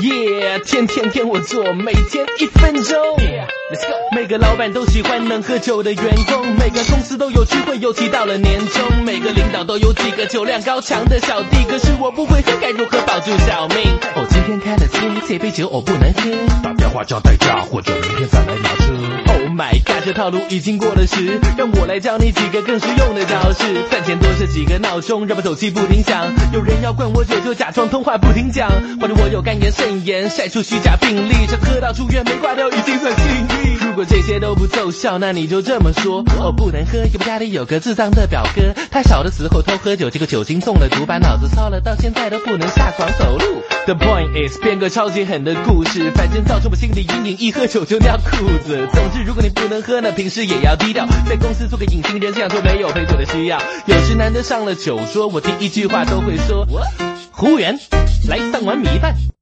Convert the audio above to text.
Yeah，天天天我做，每天一分钟。Let's go。每个老板都喜欢能喝酒的员工，每个公司都有聚会，尤其到了年终，每个领导都有几个酒量高强的小弟，可是我不会喝，该如何保住小命？哦，今天开了车，这杯酒我不能喝。打电话叫代驾，或者明天。Oh my god，这套路已经过了时，让我来教你几个更实用的招式。饭前多设几个闹钟，让我手机不停响。有人要灌我酒，就假装通话不停讲。或者我有肝炎、肾炎，晒出虚假病例，这喝到住院没挂掉已经算幸运。如果这些都不奏效，那你就这么说：我不能喝，因为家里有个智障的表哥，他小的时候偷喝酒，结果酒精中了毒，把脑子烧了，到现在都不能下床走路。The point is，编个超级狠的故事，反正造成我心理阴影，一喝酒就尿裤子。总之，如果你不能喝呢，平时也要低调，在公司做个隐形人，这样就没有陪酒的需要。有时难得上了酒桌，我第一句话都会说：服务员，来上碗米饭。